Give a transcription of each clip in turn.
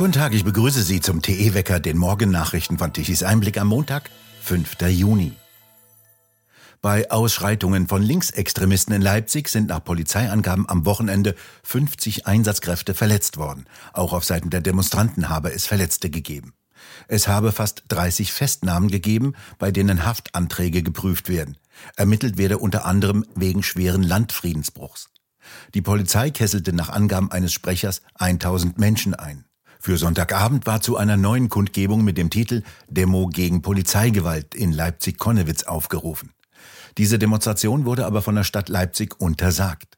Guten Tag, ich begrüße Sie zum TE-Wecker, den Morgennachrichten von Tichys Einblick am Montag, 5. Juni. Bei Ausschreitungen von Linksextremisten in Leipzig sind nach Polizeiangaben am Wochenende 50 Einsatzkräfte verletzt worden. Auch auf Seiten der Demonstranten habe es Verletzte gegeben. Es habe fast 30 Festnahmen gegeben, bei denen Haftanträge geprüft werden. Ermittelt werde unter anderem wegen schweren Landfriedensbruchs. Die Polizei kesselte nach Angaben eines Sprechers 1000 Menschen ein. Für Sonntagabend war zu einer neuen Kundgebung mit dem Titel Demo gegen Polizeigewalt in Leipzig-Konnewitz aufgerufen. Diese Demonstration wurde aber von der Stadt Leipzig untersagt.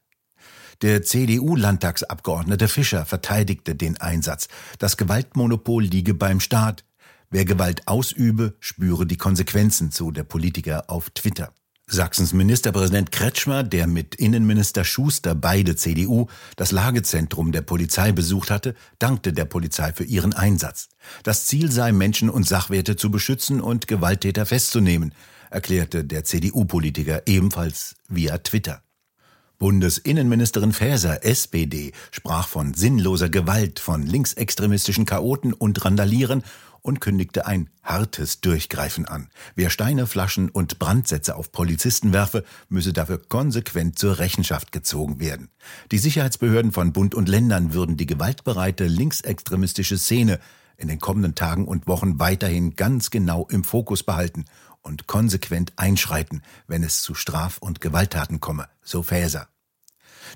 Der CDU-Landtagsabgeordnete Fischer verteidigte den Einsatz. Das Gewaltmonopol liege beim Staat. Wer Gewalt ausübe, spüre die Konsequenzen, so der Politiker auf Twitter. Sachsens Ministerpräsident Kretschmer, der mit Innenminister Schuster beide CDU das Lagezentrum der Polizei besucht hatte, dankte der Polizei für ihren Einsatz. Das Ziel sei, Menschen und Sachwerte zu beschützen und Gewalttäter festzunehmen, erklärte der CDU-Politiker ebenfalls via Twitter. Bundesinnenministerin Faeser, SPD, sprach von sinnloser Gewalt, von linksextremistischen Chaoten und Randalieren und kündigte ein hartes Durchgreifen an. Wer Steine, Flaschen und Brandsätze auf Polizisten werfe, müsse dafür konsequent zur Rechenschaft gezogen werden. Die Sicherheitsbehörden von Bund und Ländern würden die gewaltbereite linksextremistische Szene in den kommenden Tagen und Wochen weiterhin ganz genau im Fokus behalten und konsequent einschreiten, wenn es zu Straf- und Gewalttaten komme, so Faeser.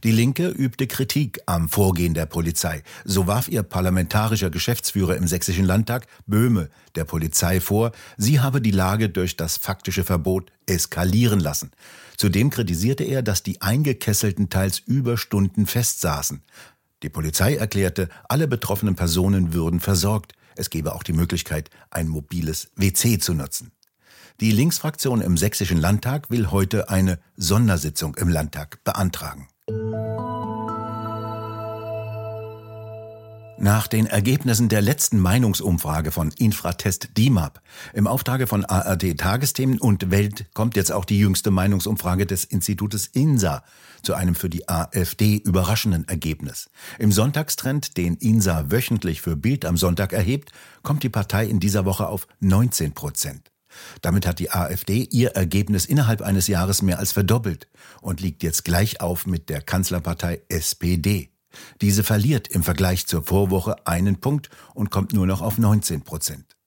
Die Linke übte Kritik am Vorgehen der Polizei. So warf ihr parlamentarischer Geschäftsführer im Sächsischen Landtag, Böhme, der Polizei vor, sie habe die Lage durch das faktische Verbot eskalieren lassen. Zudem kritisierte er, dass die Eingekesselten teils über Stunden festsaßen. Die Polizei erklärte, alle betroffenen Personen würden versorgt. Es gebe auch die Möglichkeit, ein mobiles WC zu nutzen. Die Linksfraktion im Sächsischen Landtag will heute eine Sondersitzung im Landtag beantragen. Nach den Ergebnissen der letzten Meinungsumfrage von Infratest DIMAP im Auftrage von ARD Tagesthemen und Welt kommt jetzt auch die jüngste Meinungsumfrage des Institutes INSA zu einem für die AfD überraschenden Ergebnis. Im Sonntagstrend, den INSA wöchentlich für Bild am Sonntag erhebt, kommt die Partei in dieser Woche auf 19 Prozent. Damit hat die AfD ihr Ergebnis innerhalb eines Jahres mehr als verdoppelt und liegt jetzt gleich auf mit der Kanzlerpartei SPD. Diese verliert im Vergleich zur Vorwoche einen Punkt und kommt nur noch auf 19 Prozent.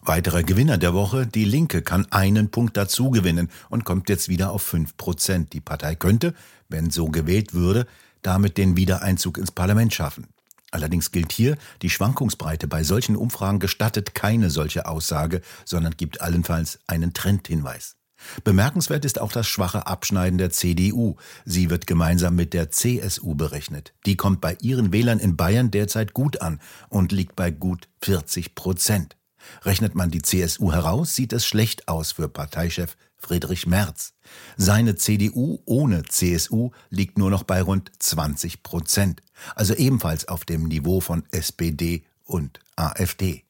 Weiterer Gewinner der Woche, die Linke kann einen Punkt dazu gewinnen und kommt jetzt wieder auf 5 Prozent. Die Partei könnte, wenn so gewählt würde, damit den Wiedereinzug ins Parlament schaffen. Allerdings gilt hier, die Schwankungsbreite bei solchen Umfragen gestattet keine solche Aussage, sondern gibt allenfalls einen Trendhinweis. Bemerkenswert ist auch das schwache Abschneiden der CDU. Sie wird gemeinsam mit der CSU berechnet. Die kommt bei ihren Wählern in Bayern derzeit gut an und liegt bei gut 40 Prozent. Rechnet man die CSU heraus, sieht es schlecht aus für Parteichef Friedrich Merz. Seine CDU ohne CSU liegt nur noch bei rund 20 Prozent, also ebenfalls auf dem Niveau von SPD und AfD.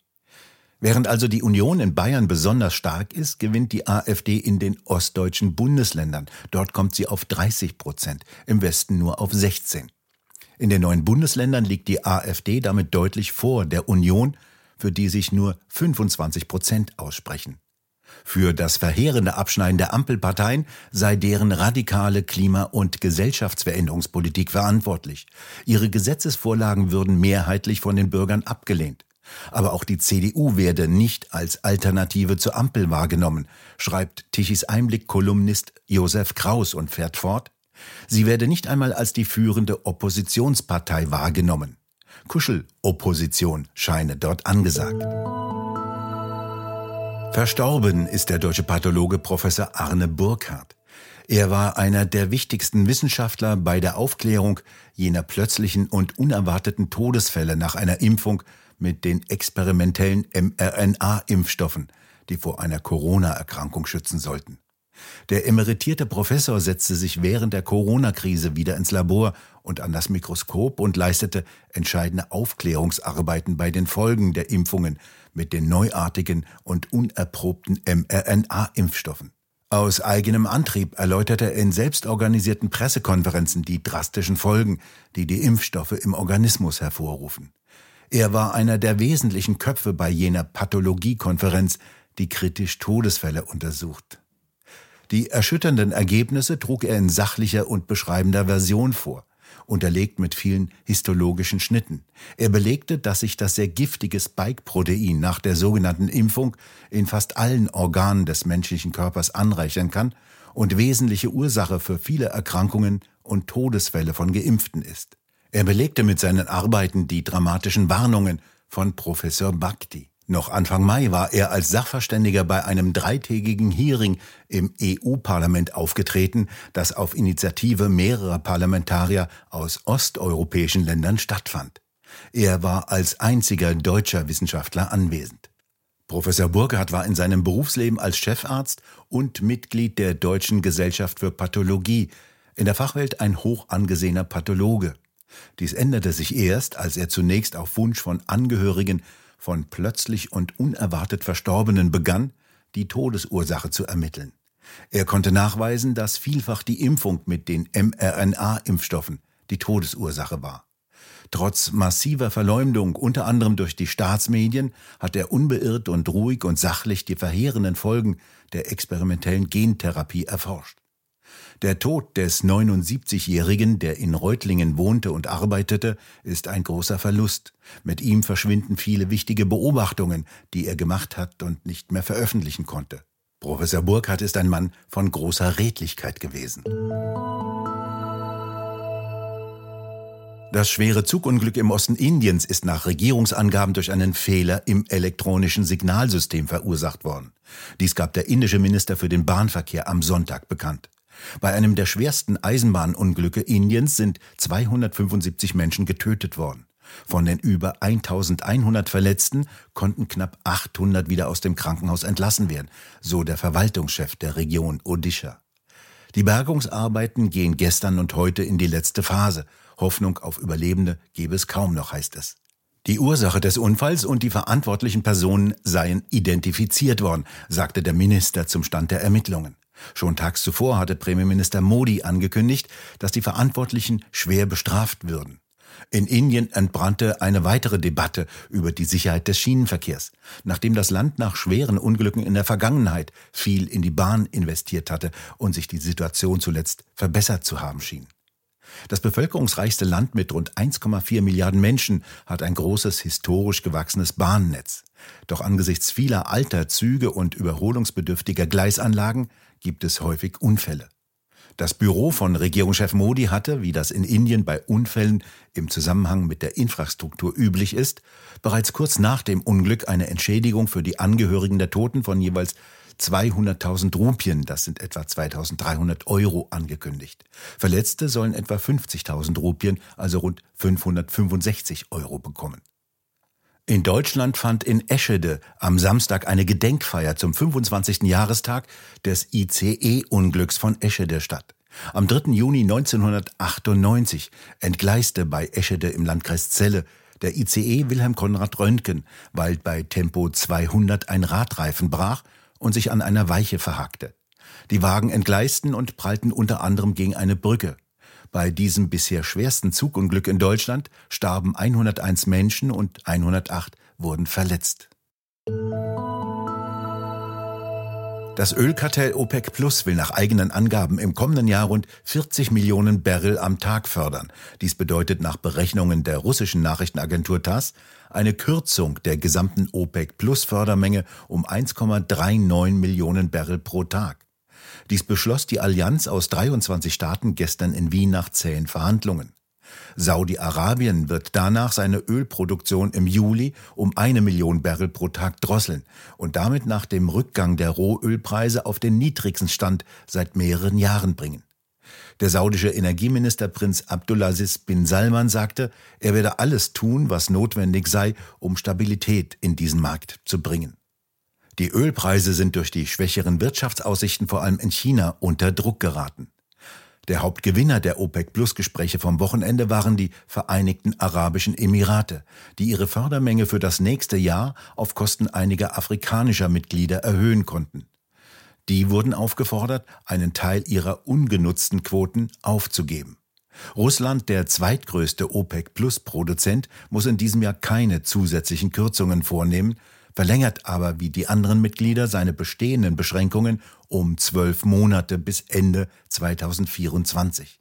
Während also die Union in Bayern besonders stark ist, gewinnt die AfD in den ostdeutschen Bundesländern. Dort kommt sie auf 30 Prozent, im Westen nur auf 16. In den neuen Bundesländern liegt die AfD damit deutlich vor der Union, für die sich nur 25 Prozent aussprechen. Für das verheerende Abschneiden der Ampelparteien sei deren radikale Klima- und Gesellschaftsveränderungspolitik verantwortlich. Ihre Gesetzesvorlagen würden mehrheitlich von den Bürgern abgelehnt. Aber auch die CDU werde nicht als Alternative zur Ampel wahrgenommen, schreibt Tichys Einblick-Kolumnist Josef Kraus und fährt fort. Sie werde nicht einmal als die führende Oppositionspartei wahrgenommen. Kuschelopposition scheine dort angesagt. Verstorben ist der deutsche Pathologe Professor Arne Burkhardt. Er war einer der wichtigsten Wissenschaftler bei der Aufklärung jener plötzlichen und unerwarteten Todesfälle nach einer Impfung mit den experimentellen mRNA-Impfstoffen, die vor einer Corona-Erkrankung schützen sollten. Der emeritierte Professor setzte sich während der Corona-Krise wieder ins Labor und an das Mikroskop und leistete entscheidende Aufklärungsarbeiten bei den Folgen der Impfungen mit den neuartigen und unerprobten mRNA-Impfstoffen. Aus eigenem Antrieb erläuterte er in selbstorganisierten Pressekonferenzen die drastischen Folgen, die die Impfstoffe im Organismus hervorrufen. Er war einer der wesentlichen Köpfe bei jener Pathologiekonferenz, die kritisch Todesfälle untersucht. Die erschütternden Ergebnisse trug er in sachlicher und beschreibender Version vor, unterlegt mit vielen histologischen Schnitten. Er belegte, dass sich das sehr giftige Spike-Protein nach der sogenannten Impfung in fast allen Organen des menschlichen Körpers anreichern kann und wesentliche Ursache für viele Erkrankungen und Todesfälle von Geimpften ist. Er belegte mit seinen Arbeiten die dramatischen Warnungen von Professor Bhakti. Noch Anfang Mai war er als Sachverständiger bei einem dreitägigen Hearing im EU-Parlament aufgetreten, das auf Initiative mehrerer Parlamentarier aus osteuropäischen Ländern stattfand. Er war als einziger deutscher Wissenschaftler anwesend. Professor Burkhardt war in seinem Berufsleben als Chefarzt und Mitglied der Deutschen Gesellschaft für Pathologie, in der Fachwelt ein hoch angesehener Pathologe. Dies änderte sich erst, als er zunächst auf Wunsch von Angehörigen von plötzlich und unerwartet Verstorbenen begann, die Todesursache zu ermitteln. Er konnte nachweisen, dass vielfach die Impfung mit den mRNA-Impfstoffen die Todesursache war. Trotz massiver Verleumdung, unter anderem durch die Staatsmedien, hat er unbeirrt und ruhig und sachlich die verheerenden Folgen der experimentellen Gentherapie erforscht. Der Tod des 79-Jährigen, der in Reutlingen wohnte und arbeitete, ist ein großer Verlust. Mit ihm verschwinden viele wichtige Beobachtungen, die er gemacht hat und nicht mehr veröffentlichen konnte. Professor Burkhardt ist ein Mann von großer Redlichkeit gewesen. Das schwere Zugunglück im Osten Indiens ist nach Regierungsangaben durch einen Fehler im elektronischen Signalsystem verursacht worden. Dies gab der indische Minister für den Bahnverkehr am Sonntag bekannt. Bei einem der schwersten Eisenbahnunglücke Indiens sind 275 Menschen getötet worden. Von den über 1100 Verletzten konnten knapp 800 wieder aus dem Krankenhaus entlassen werden, so der Verwaltungschef der Region Odisha. Die Bergungsarbeiten gehen gestern und heute in die letzte Phase. Hoffnung auf Überlebende gebe es kaum noch, heißt es. Die Ursache des Unfalls und die verantwortlichen Personen seien identifiziert worden, sagte der Minister zum Stand der Ermittlungen. Schon tags zuvor hatte Premierminister Modi angekündigt, dass die Verantwortlichen schwer bestraft würden. In Indien entbrannte eine weitere Debatte über die Sicherheit des Schienenverkehrs, nachdem das Land nach schweren Unglücken in der Vergangenheit viel in die Bahn investiert hatte und sich die Situation zuletzt verbessert zu haben schien. Das bevölkerungsreichste Land mit rund 1,4 Milliarden Menschen hat ein großes historisch gewachsenes Bahnnetz. Doch angesichts vieler alter Züge und überholungsbedürftiger Gleisanlagen gibt es häufig Unfälle. Das Büro von Regierungschef Modi hatte, wie das in Indien bei Unfällen im Zusammenhang mit der Infrastruktur üblich ist, bereits kurz nach dem Unglück eine Entschädigung für die Angehörigen der Toten von jeweils 200.000 Rupien, das sind etwa 2.300 Euro, angekündigt. Verletzte sollen etwa 50.000 Rupien, also rund 565 Euro bekommen. In Deutschland fand in Eschede am Samstag eine Gedenkfeier zum 25. Jahrestag des ICE-Unglücks von Eschede statt. Am 3. Juni 1998 entgleiste bei Eschede im Landkreis Celle der ICE Wilhelm Konrad Röntgen, weil bei Tempo 200 ein Radreifen brach und sich an einer Weiche verhackte. Die Wagen entgleisten und prallten unter anderem gegen eine Brücke. Bei diesem bisher schwersten Zugunglück in Deutschland starben 101 Menschen und 108 wurden verletzt. Das Ölkartell OPEC Plus will nach eigenen Angaben im kommenden Jahr rund 40 Millionen Barrel am Tag fördern. Dies bedeutet nach Berechnungen der russischen Nachrichtenagentur TASS eine Kürzung der gesamten OPEC Plus Fördermenge um 1,39 Millionen Barrel pro Tag. Dies beschloss die Allianz aus 23 Staaten gestern in Wien nach zähen Verhandlungen. Saudi-Arabien wird danach seine Ölproduktion im Juli um eine Million Barrel pro Tag drosseln und damit nach dem Rückgang der Rohölpreise auf den niedrigsten Stand seit mehreren Jahren bringen. Der saudische Energieminister Prinz Abdulaziz bin Salman sagte, er werde alles tun, was notwendig sei, um Stabilität in diesen Markt zu bringen. Die Ölpreise sind durch die schwächeren Wirtschaftsaussichten vor allem in China unter Druck geraten. Der Hauptgewinner der OPEC-Plus-Gespräche vom Wochenende waren die Vereinigten Arabischen Emirate, die ihre Fördermenge für das nächste Jahr auf Kosten einiger afrikanischer Mitglieder erhöhen konnten. Die wurden aufgefordert, einen Teil ihrer ungenutzten Quoten aufzugeben. Russland, der zweitgrößte OPEC-Plus-Produzent, muss in diesem Jahr keine zusätzlichen Kürzungen vornehmen, verlängert aber wie die anderen Mitglieder seine bestehenden Beschränkungen um zwölf Monate bis Ende 2024.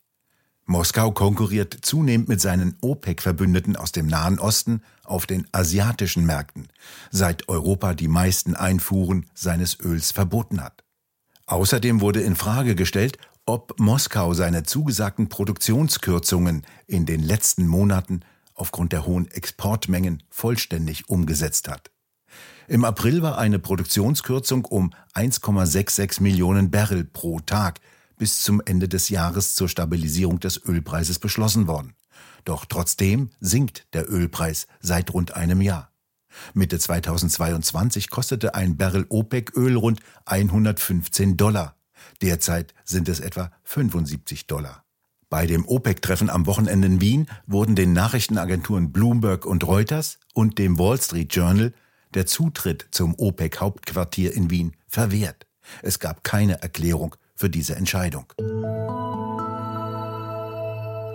Moskau konkurriert zunehmend mit seinen OPEC-Verbündeten aus dem Nahen Osten auf den asiatischen Märkten, seit Europa die meisten Einfuhren seines Öls verboten hat. Außerdem wurde in Frage gestellt, ob Moskau seine zugesagten Produktionskürzungen in den letzten Monaten aufgrund der hohen Exportmengen vollständig umgesetzt hat. Im April war eine Produktionskürzung um 1,66 Millionen Barrel pro Tag bis zum Ende des Jahres zur Stabilisierung des Ölpreises beschlossen worden. Doch trotzdem sinkt der Ölpreis seit rund einem Jahr. Mitte 2022 kostete ein Barrel OPEC-Öl rund 115 Dollar. Derzeit sind es etwa 75 Dollar. Bei dem OPEC-Treffen am Wochenende in Wien wurden den Nachrichtenagenturen Bloomberg und Reuters und dem Wall Street Journal der Zutritt zum OPEC-Hauptquartier in Wien verwehrt. Es gab keine Erklärung für diese Entscheidung.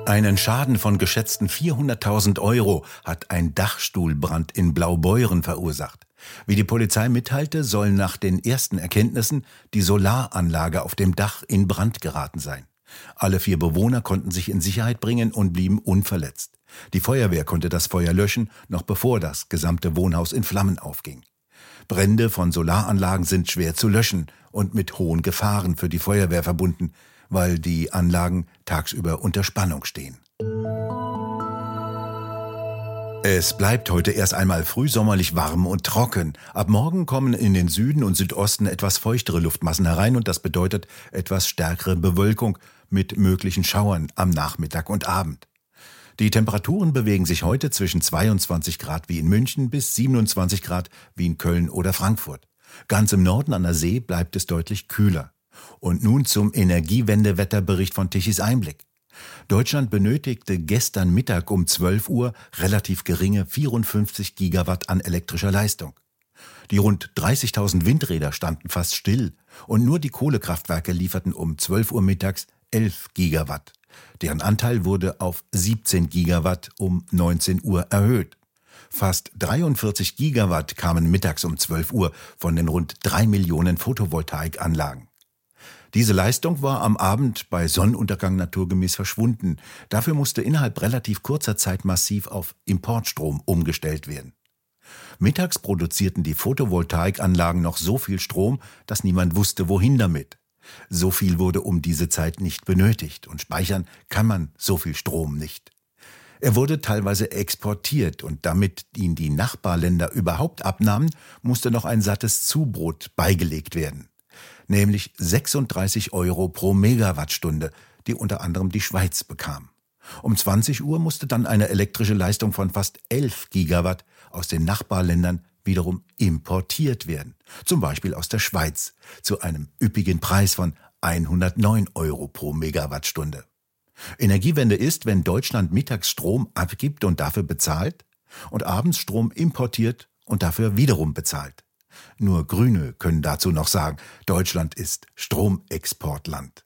Einen Schaden von geschätzten 400.000 Euro hat ein Dachstuhlbrand in Blaubeuren verursacht. Wie die Polizei mitteilte, soll nach den ersten Erkenntnissen die Solaranlage auf dem Dach in Brand geraten sein. Alle vier Bewohner konnten sich in Sicherheit bringen und blieben unverletzt. Die Feuerwehr konnte das Feuer löschen, noch bevor das gesamte Wohnhaus in Flammen aufging. Brände von Solaranlagen sind schwer zu löschen und mit hohen Gefahren für die Feuerwehr verbunden, weil die Anlagen tagsüber unter Spannung stehen. Es bleibt heute erst einmal frühsommerlich warm und trocken. Ab morgen kommen in den Süden und Südosten etwas feuchtere Luftmassen herein und das bedeutet etwas stärkere Bewölkung mit möglichen Schauern am Nachmittag und Abend. Die Temperaturen bewegen sich heute zwischen 22 Grad wie in München bis 27 Grad wie in Köln oder Frankfurt. Ganz im Norden an der See bleibt es deutlich kühler. Und nun zum Energiewendewetterbericht von Tichys Einblick. Deutschland benötigte gestern Mittag um 12 Uhr relativ geringe 54 Gigawatt an elektrischer Leistung. Die rund 30.000 Windräder standen fast still und nur die Kohlekraftwerke lieferten um 12 Uhr mittags 11 Gigawatt. Deren Anteil wurde auf 17 Gigawatt um 19 Uhr erhöht. Fast 43 Gigawatt kamen mittags um 12 Uhr von den rund 3 Millionen Photovoltaikanlagen. Diese Leistung war am Abend bei Sonnenuntergang naturgemäß verschwunden. Dafür musste innerhalb relativ kurzer Zeit massiv auf Importstrom umgestellt werden. Mittags produzierten die Photovoltaikanlagen noch so viel Strom, dass niemand wusste, wohin damit. So viel wurde um diese Zeit nicht benötigt und speichern kann man so viel Strom nicht. Er wurde teilweise exportiert und damit ihn die Nachbarländer überhaupt abnahmen, musste noch ein sattes Zubrot beigelegt werden nämlich 36 Euro pro Megawattstunde, die unter anderem die Schweiz bekam. Um 20 Uhr musste dann eine elektrische Leistung von fast 11 Gigawatt aus den Nachbarländern wiederum importiert werden, zum Beispiel aus der Schweiz, zu einem üppigen Preis von 109 Euro pro Megawattstunde. Energiewende ist, wenn Deutschland mittags Strom abgibt und dafür bezahlt und abends Strom importiert und dafür wiederum bezahlt. Nur Grüne können dazu noch sagen, Deutschland ist Stromexportland.